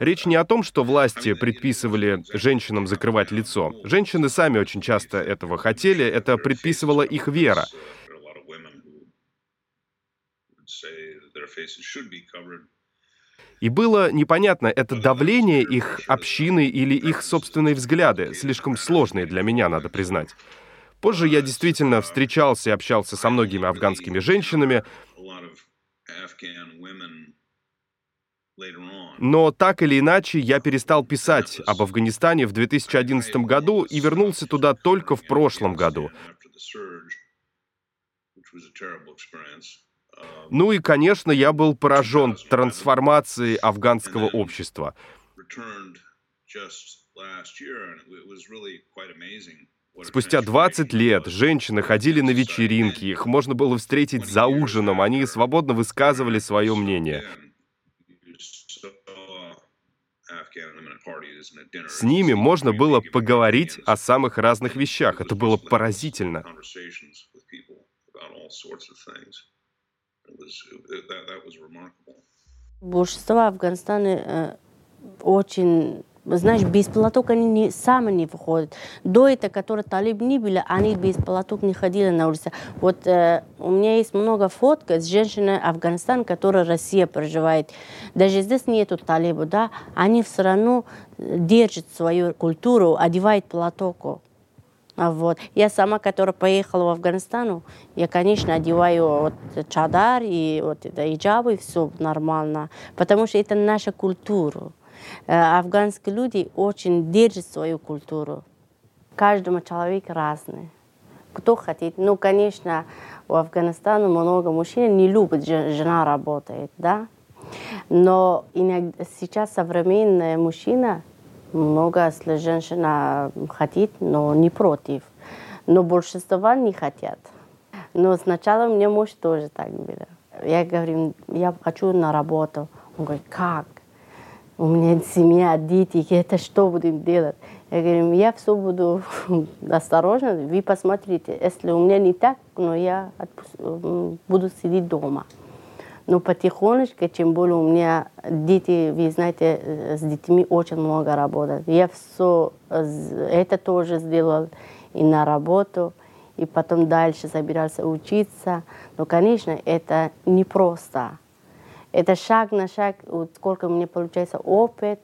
Речь не о том, что власти предписывали женщинам закрывать лицо. Женщины сами очень часто этого хотели, это предписывала их вера. И было непонятно, это давление их общины или их собственные взгляды, слишком сложные для меня, надо признать. Позже я действительно встречался и общался со многими афганскими женщинами, но так или иначе я перестал писать об Афганистане в 2011 году и вернулся туда только в прошлом году. Ну и, конечно, я был поражен трансформацией афганского общества. Спустя 20 лет женщины ходили на вечеринки, их можно было встретить за ужином, они свободно высказывали свое мнение. С ними можно было поговорить о самых разных вещах. Это было поразительно. Большинство Афганистана э, очень знаешь, без платок они не, сами не выходят. До этого, которые талиб не были, они без платок не ходили на улице. Вот э, у меня есть много фоток с женщиной Афганистана, которая Россия проживает. Даже здесь нету талибов, да, они все равно держат свою культуру, одевают платок. А вот. Я сама, которая поехала в Афганистан, я, конечно, одеваю вот чадар и вот это иджабы, все нормально, потому что это наша культура. Э, афганские люди очень держат свою культуру. Каждому человек разный. Кто хотит. Ну, конечно, у Афганистана много мужчин не любят, жена работает, да. Но иногда, сейчас современная мужчина много, если женщина хотит, но не против. Но большинство не хотят. Но сначала мне муж тоже так было. Я говорю, я хочу на работу. Он говорит, как? У меня семья, дети, это что будем делать? Я говорю, я все буду осторожно, вы посмотрите. Если у меня не так, но я буду сидеть дома. Но потихонечку, чем более у меня дети, вы знаете, э, с детьми очень много работают. Я все это тоже сделал и на работу, и потом дальше собирался учиться. Но, конечно, это непросто. Это шаг на шаг, вот сколько мне получается опыт,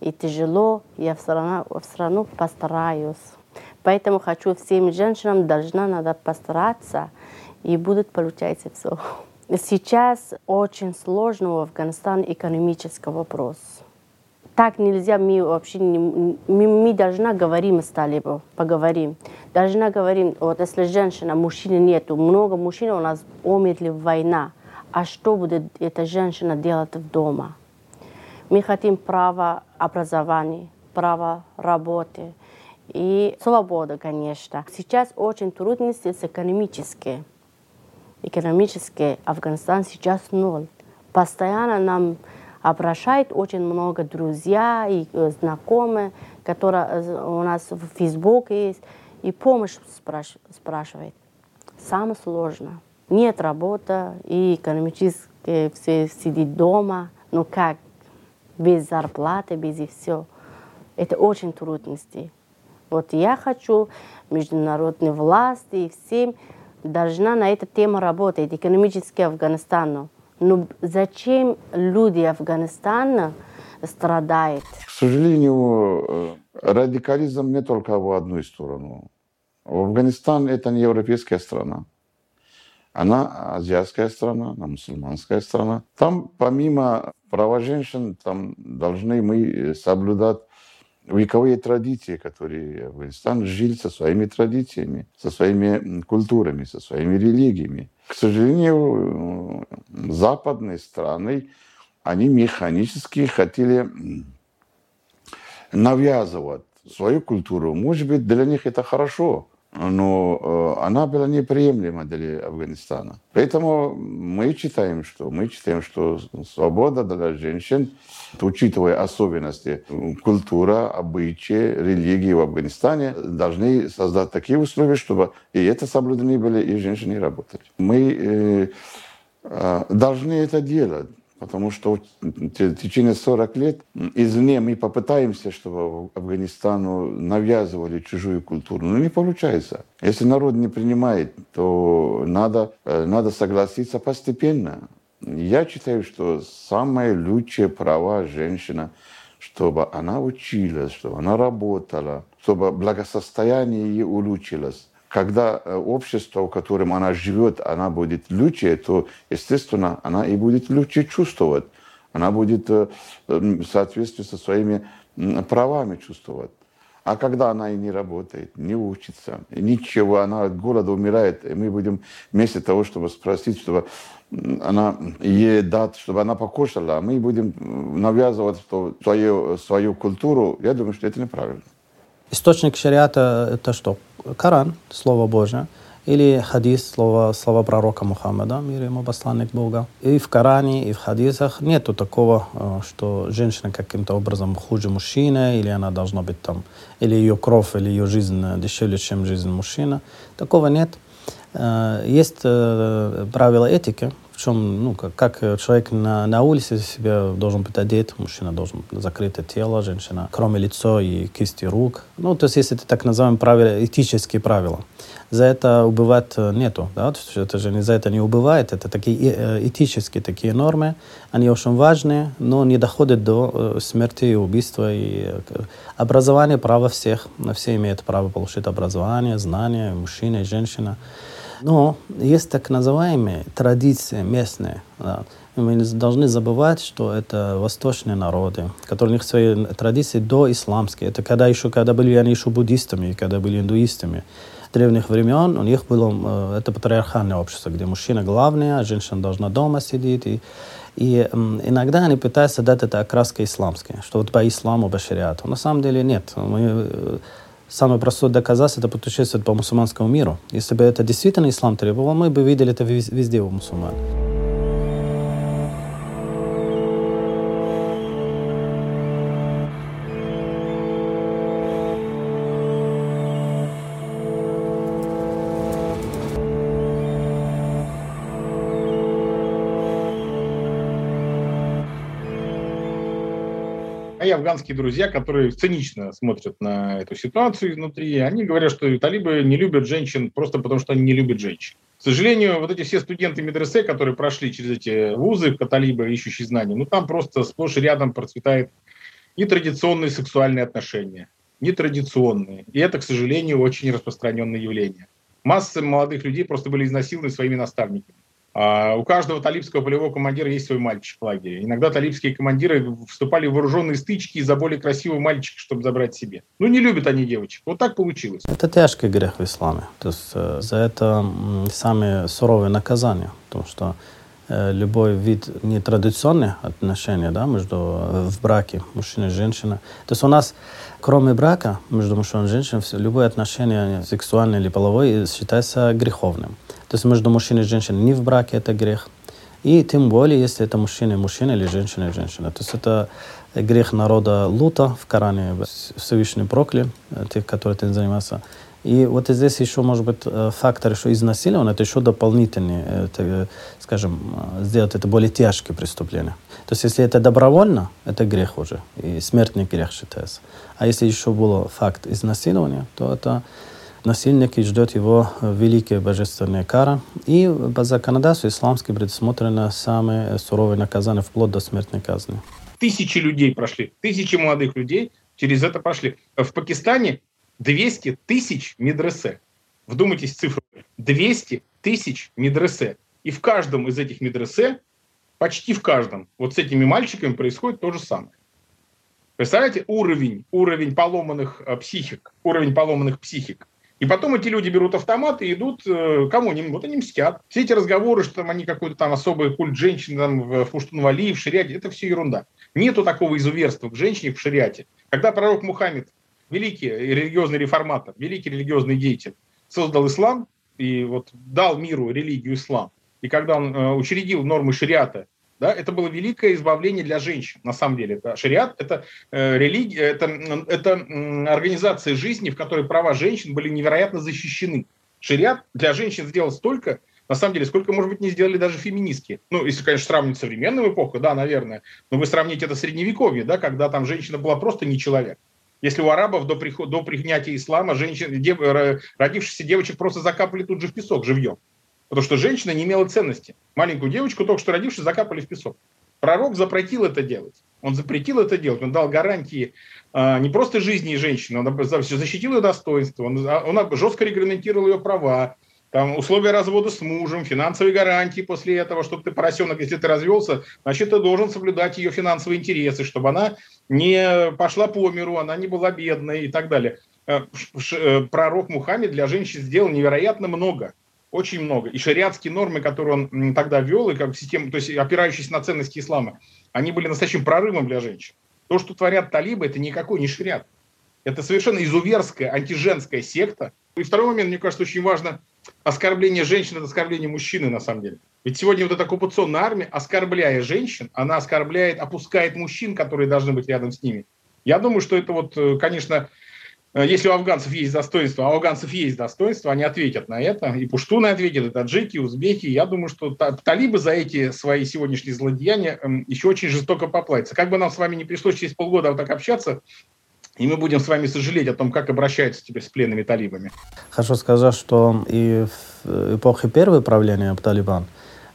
и тяжело, я все равно, все равно постараюсь. Поэтому хочу всем женщинам, должна надо постараться, и будет получаться все. Сейчас очень сложно в Афганистане экономический вопрос. Так нельзя, мы вообще не, мы, мы должны говорим с талибом, поговорим. Должна говорим, вот если женщина, мужчины нету, много мужчин у нас умерли в война, а что будет эта женщина делать в дома? Мы хотим право образования, право работы и свобода, конечно. Сейчас очень трудности с экономические. Экономические Афганистан сейчас ноль. Постоянно нам обращает очень много друзья и э, знакомые, которые э, у нас в Facebook есть, и помощь спраш спрашивает. Самое сложное. Нет работы, и экономически все сидит дома. Ну как? Без зарплаты, без и все. Это очень трудности. Вот я хочу международные власти и всем должна на эту тему работать, экономически Афганистану. Но зачем люди Афганистана страдают? К сожалению, э, радикализм не только в одну сторону. Афганистан – это не европейская страна. Она азиатская страна, она мусульманская страна. Там помимо права женщин, там должны мы соблюдать вековые традиции, которые Афганистан жил со своими традициями, со своими культурами, со своими религиями. К сожалению, западные страны, они механически хотели навязывать свою культуру. Может быть, для них это хорошо, но э, она была неприемлема для Афганистана. Поэтому мы считаем, что мы считаем, что свобода для женщин, учитывая особенности культура, обычаи, религии в Афганистане, должны создать такие условия, чтобы и это соблюдены были, и женщины работали. Мы э, э, должны это делать. Потому что в течение 40 лет извне мы попытаемся, чтобы Афганистану навязывали чужую культуру. Но не получается. Если народ не принимает, то надо, э, надо согласиться постепенно. Я считаю, что самое лучшее права женщина, чтобы она училась, чтобы она работала, чтобы благосостояние ее улучшилось когда э, общество, в котором она живет, она будет лучше, то, естественно, она и будет лучше чувствовать. Она будет э, в соответствии со своими правами чувствовать. А когда она и не работает, не учится, ничего, она от голода умирает, и мы будем вместо того, чтобы спросить, чтобы она ей дать, чтобы она покушала, а мы будем навязывать свою, свою культуру, я думаю, что это неправильно. Источник шариата – это что? Коран, Слово Божье, или хадис, слово, слова пророка Мухаммада, мир ему посланник Бога. И в Коране, и в хадисах нету такого, э, что женщина каким-то образом хуже мужчины, или она должна быть там, или ее кровь, или ее жизнь дешевле, чем жизнь мужчины. Такого нет. Э, есть э, правила этики, в чем, ну, как, как человек на, на улице себя должен быть одет, мужчина должен закрыть тело, женщина, кроме лица и кисти рук. Ну, то есть, если это так называемые правила, этические правила. За это убывать э, нету, да, это же не за это не убывает, это такие э, этические такие нормы, они очень важны, но не доходят до э, смерти и убийства. И образование, право всех, все имеют право получить образование, знания, мужчина и женщина. Но есть так называемые традиции местные. Да. Мы не должны забывать, что это восточные народы, которые у них свои традиции до исламские. Это когда еще, когда были они еще буддистами, когда были индуистами древних времен у них было э, это патриархальное общество, где мужчина главный, а женщина должна дома сидеть. И, и иногда они пытаются дать это окраска исламская, что вот по исламу, по шариату. На самом деле нет. Мы э, Самое простое доказательство – это путешествие по мусульманскому миру. Если бы это действительно ислам требовал, мы бы видели это везде у мусульман. Мои афганские друзья, которые цинично смотрят на эту ситуацию изнутри, они говорят, что талибы не любят женщин просто потому, что они не любят женщин. К сожалению, вот эти все студенты медресе, которые прошли через эти вузы талибы, ищущие знания, ну там просто сплошь и рядом процветает нетрадиционные сексуальные отношения. Нетрадиционные. И это, к сожалению, очень распространенное явление. Массы молодых людей просто были изнасилованы своими наставниками. А у каждого талибского полевого командира есть свой мальчик в лагере. Иногда талибские командиры вступали в вооруженные стычки из-за более красивого мальчика, чтобы забрать себе. Ну, не любят они девочек. Вот так получилось. Это тяжкий грех в исламе. То есть э, за это самые суровые наказания. Потому что э, любой вид нетрадиционных отношений да, между, э, в браке мужчина и женщина. То есть у нас, кроме брака между мужчиной и женщиной, любое отношение сексуальное или половое считается греховным. То есть между мужчиной и женщиной не в браке это грех. И тем более, если это мужчина и мужчина или женщина и женщина. То есть это грех народа Лута в Коране, Всевышний проклял тех, которые этим занимаются. И вот здесь еще, может быть, э, фактор еще изнасилования, это еще дополнительный, это, э, скажем, э, сделать это более тяжкие преступления. То есть, если это добровольно, это грех уже, и смертный грех считается. А если еще был факт изнасилования, то это насильник и ждет его великая божественная кара. И по законодательству исламски предусмотрено самые суровые наказания, вплоть до смертной казни. Тысячи людей прошли, тысячи молодых людей через это прошли. В Пакистане 200 тысяч медресе. Вдумайтесь в цифру. 200 тысяч медресе. И в каждом из этих медресе, почти в каждом, вот с этими мальчиками происходит то же самое. Представляете, уровень, уровень поломанных психик, уровень поломанных психик. И потом эти люди берут автомат и идут, э, кому они, вот они мстят. Все эти разговоры, что там они какой-то там особый культ женщин там, в Пуштунвали, в шариате, это все ерунда. Нету такого изуверства к женщине в шариате. Когда пророк Мухаммед великий религиозный реформатор, великий религиозный деятель, создал ислам и вот дал миру религию ислам. И когда он э, учредил нормы шариата, да, это было великое избавление для женщин, на самом деле. Это шариат – это э, религия, это, это э, организация жизни, в которой права женщин были невероятно защищены. Шариат для женщин сделал столько, на самом деле, сколько, может быть, не сделали даже феминистки. Ну, если, конечно, сравнить с современной эпохой, да, наверное. Но вы сравните это с средневековье, да, когда там женщина была просто не человек. Если у арабов до, приход, до принятия ислама женщин, дев, родившихся девочек просто закапали тут же в песок живьем. Потому что женщина не имела ценности. Маленькую девочку, только что родившую, закапали в песок. Пророк запретил это делать. Он запретил это делать. Он дал гарантии э, не просто жизни женщины, он защитил ее достоинство, он, а, он жестко регламентировал ее права, там условия развода с мужем, финансовые гарантии после этого, чтобы ты поросенок, если ты развелся, значит, ты должен соблюдать ее финансовые интересы, чтобы она не пошла по миру, она не была бедной и так далее. Э, э, пророк Мухаммед для женщин сделал невероятно много, очень много. И шариатские нормы, которые он тогда вел, и как систему, то есть опирающиеся на ценности ислама, они были настоящим прорывом для женщин. То, что творят талибы, это никакой не шариат. Это совершенно изуверская, антиженская секта. И второй момент, мне кажется, очень важно оскорбление женщин – это оскорбление мужчины, на самом деле. Ведь сегодня вот эта оккупационная армия, оскорбляя женщин, она оскорбляет, опускает мужчин, которые должны быть рядом с ними. Я думаю, что это вот, э, конечно, если у афганцев есть достоинство, а у афганцев есть достоинство, они ответят на это. И пуштуны ответят, и таджики, и узбеки. Я думаю, что талибы за эти свои сегодняшние злодеяния эм, еще очень жестоко поплатятся. Как бы нам с вами не пришлось через полгода вот так общаться, и мы будем с вами сожалеть о том, как обращаются теперь с пленными талибами. Хочу сказать, что и в эпохе первого правления Талибан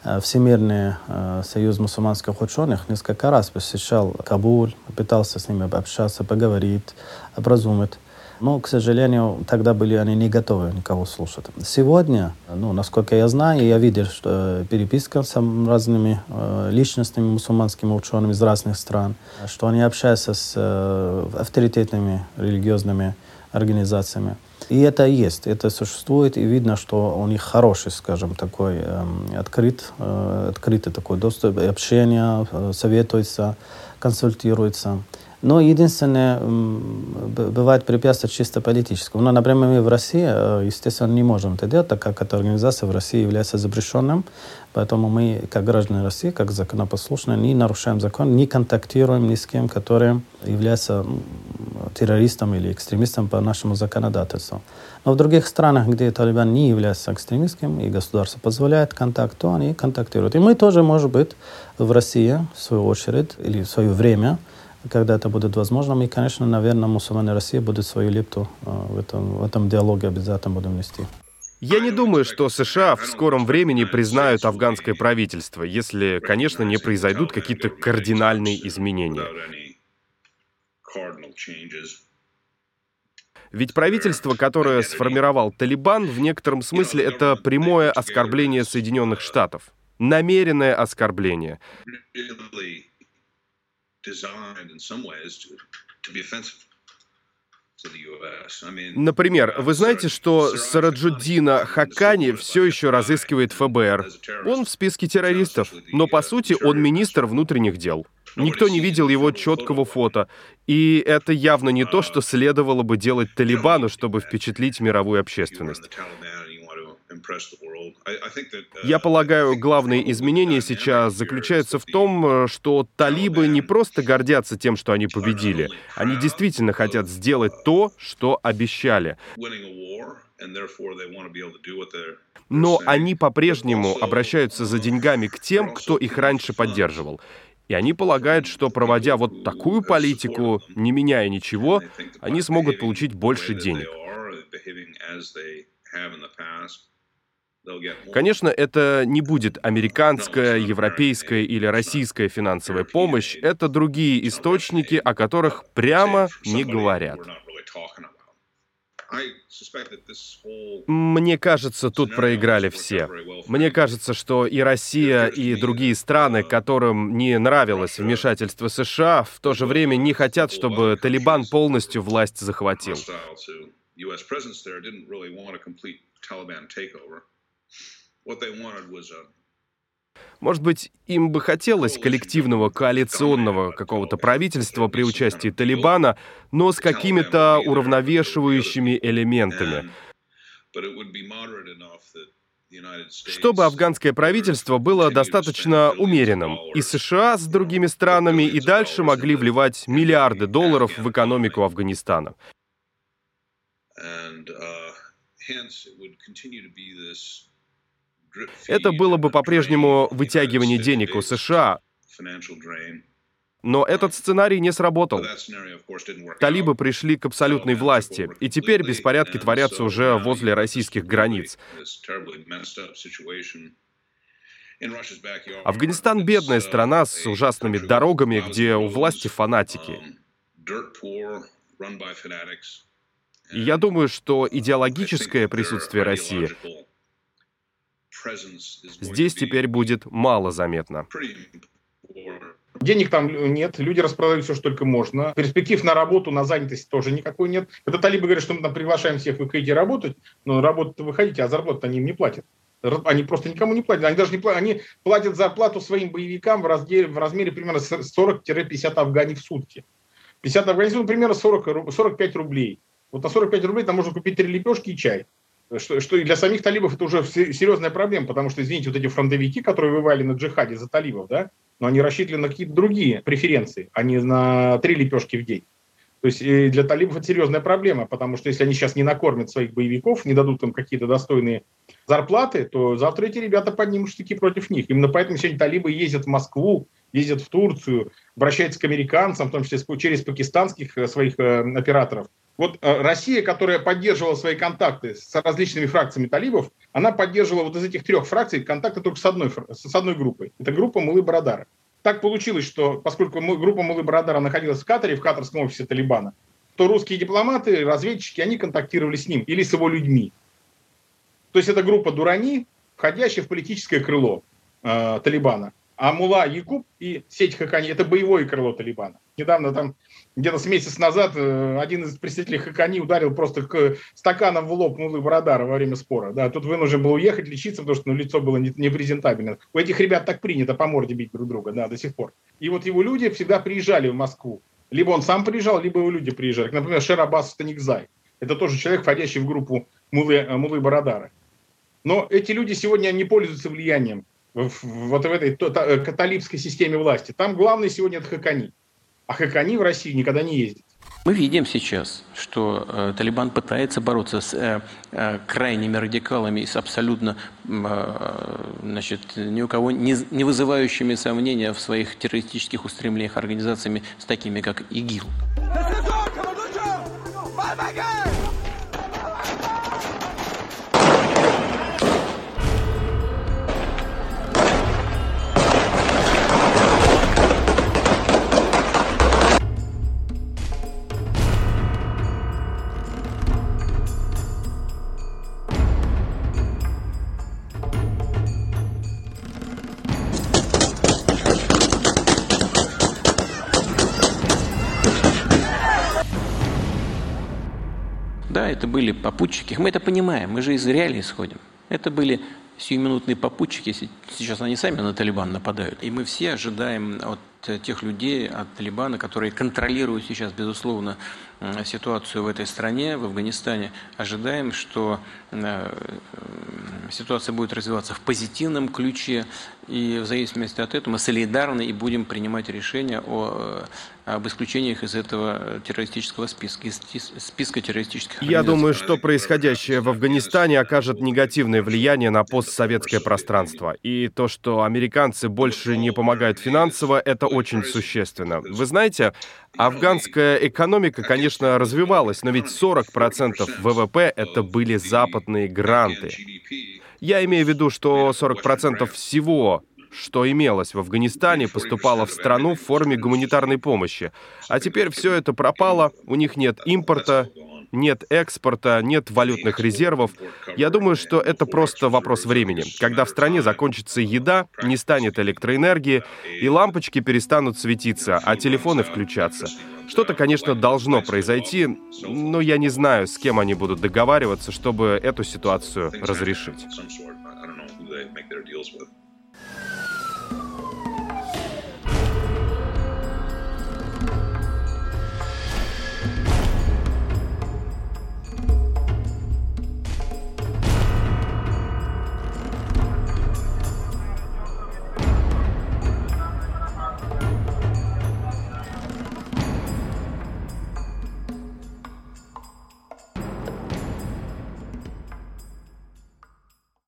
э, Всемирный э, союз мусульманских ученых несколько раз посещал Кабул, пытался с ними общаться, поговорить, образумить. Но, к сожалению, тогда были они не готовы никого слушать. Сегодня, ну, насколько я знаю, я видел, что переписка с разными э, личностными мусульманскими учеными из разных стран, что они общаются с э, авторитетными религиозными организациями. И это есть, это существует, и видно, что у них хороший, скажем, такой э, открыт, э, открытый такой доступ, общение, э, советуется, консультируется. Но единственное, бывает препятствие чисто политическое. Ну, например, мы в России, э, естественно, не можем это делать, так как эта организация в России является запрещенным. Поэтому мы, как граждане России, как законопослушные, не нарушаем закон, не контактируем ни с кем, который является террористом или экстремистом по нашему законодательству. Но в других странах, где Талибан не является экстремистским, и государство позволяет контакт, то они контактируют. И мы тоже, может быть, в России, в свою очередь, или в свое время, когда это будет возможно. И, конечно, наверное, мусульмане России будут свою лепту э, в этом, в этом диалоге обязательно будем нести. Я не думаю, что США в скором времени признают афганское правительство, если, конечно, не произойдут какие-то кардинальные изменения. Ведь правительство, которое сформировал Талибан, в некотором смысле это прямое оскорбление Соединенных Штатов. Намеренное оскорбление Например, вы знаете, что Сараджуддина Хакани все еще разыскивает ФБР. Он в списке террористов, но по сути он министр внутренних дел. Никто не видел его четкого фото. И это явно не то, что следовало бы делать Талибану, чтобы впечатлить мировую общественность. Я полагаю, главные изменения сейчас заключаются в том, что талибы не просто гордятся тем, что они победили, они действительно хотят сделать то, что обещали. Но они по-прежнему обращаются за деньгами к тем, кто их раньше поддерживал. И они полагают, что проводя вот такую политику, не меняя ничего, они смогут получить больше денег. Конечно, это не будет американская, европейская или российская финансовая помощь. Это другие источники, о которых прямо не говорят. Мне кажется, тут проиграли все. Мне кажется, что и Россия, и другие страны, которым не нравилось вмешательство США, в то же время не хотят, чтобы Талибан полностью власть захватил. Может быть, им бы хотелось коллективного коалиционного какого-то правительства при участии Талибана, но с какими-то уравновешивающими элементами. Чтобы афганское правительство было достаточно умеренным, и США с другими странами и дальше могли вливать миллиарды долларов в экономику Афганистана. Это было бы по-прежнему вытягивание денег у США, но этот сценарий не сработал. Талибы пришли к абсолютной власти, и теперь беспорядки творятся уже возле российских границ. Афганистан — бедная страна с ужасными дорогами, где у власти фанатики. И я думаю, что идеологическое присутствие России здесь теперь будет мало заметно. Денег там нет, люди распродают все, что только можно. Перспектив на работу, на занятость тоже никакой нет. Это талибы говорят, что мы там приглашаем всех, вы хотите работать, но работать вы хотите, а зарплату они им не платят. Они просто никому не платят. Они даже не платят, они платят зарплату своим боевикам в, размере, в размере примерно 40-50 афганей в сутки. 50 афганцев, ну, примерно 40, 45 рублей. Вот на 45 рублей там можно купить три лепешки и чай что, что и для самих талибов это уже серьезная проблема, потому что, извините, вот эти фронтовики, которые вывали на джихаде за талибов, да, но они рассчитаны на какие-то другие преференции, а не на три лепешки в день. То есть для талибов это серьезная проблема, потому что если они сейчас не накормят своих боевиков, не дадут им какие-то достойные зарплаты, то завтра эти ребята поднимут штыки против них. Именно поэтому сегодня талибы ездят в Москву, ездят в Турцию, обращаются к американцам, в том числе через пакистанских э, своих э, операторов, вот э, Россия, которая поддерживала свои контакты с различными фракциями талибов, она поддерживала вот из этих трех фракций контакты только с одной, с одной группой. Это группа Мулы Барадара. Так получилось, что поскольку группа Мулы Барадара находилась в Катаре, в катарском офисе Талибана, то русские дипломаты, разведчики, они контактировали с ним или с его людьми. То есть это группа Дурани, входящая в политическое крыло э, Талибана. А Мула Якуб и сеть Хакани – это боевое крыло Талибана. Недавно там где-то с месяц назад э, один из представителей Хакани ударил просто к стаканом в лоб Мулы Барадара во время спора. Да, тут вынужден был уехать, лечиться, потому что ну, лицо было непрезентабельно. У этих ребят так принято по морде бить друг друга, да, до сих пор. И вот его люди всегда приезжали в Москву. Либо он сам приезжал, либо его люди приезжали. Например, Шерабас Станикзай. Это тоже человек, входящий в группу Мулы, э, Мулы Барадара. Но эти люди сегодня не пользуются влиянием в, вот в этой католической системе власти. Там главный сегодня это Хакани. А Хакани в России никогда не ездит. Мы видим сейчас, что э, Талибан пытается бороться с э, э, крайними радикалами и с абсолютно э, значит, ни у кого не, не вызывающими сомнения в своих террористических устремлениях организациями с такими, как ИГИЛ. Да, это были попутчики. Мы это понимаем, мы же из реалий исходим. Это были сиюминутные попутчики, сейчас они сами на Талибан нападают. И мы все ожидаем от тех людей, от Талибана, которые контролируют сейчас, безусловно, ситуацию в этой стране, в Афганистане, ожидаем, что э, ситуация будет развиваться в позитивном ключе, и в зависимости от этого мы солидарны и будем принимать решения о, э, об исключениях из этого террористического списка, из списка террористических Я думаю, что происходящее в Афганистане окажет негативное влияние на постсоветское пространство. И то, что американцы больше не помогают финансово, это очень существенно. Вы знаете, афганская экономика, конечно, развивалась, но ведь 40% ВВП это были западные гранты. Я имею в виду, что 40% всего что имелось в Афганистане, поступало в страну в форме гуманитарной помощи. А теперь все это пропало, у них нет импорта, нет экспорта, нет валютных резервов. Я думаю, что это просто вопрос времени. Когда в стране закончится еда, не станет электроэнергии, и лампочки перестанут светиться, а телефоны включаться. Что-то, конечно, должно произойти, но я не знаю, с кем они будут договариваться, чтобы эту ситуацию разрешить.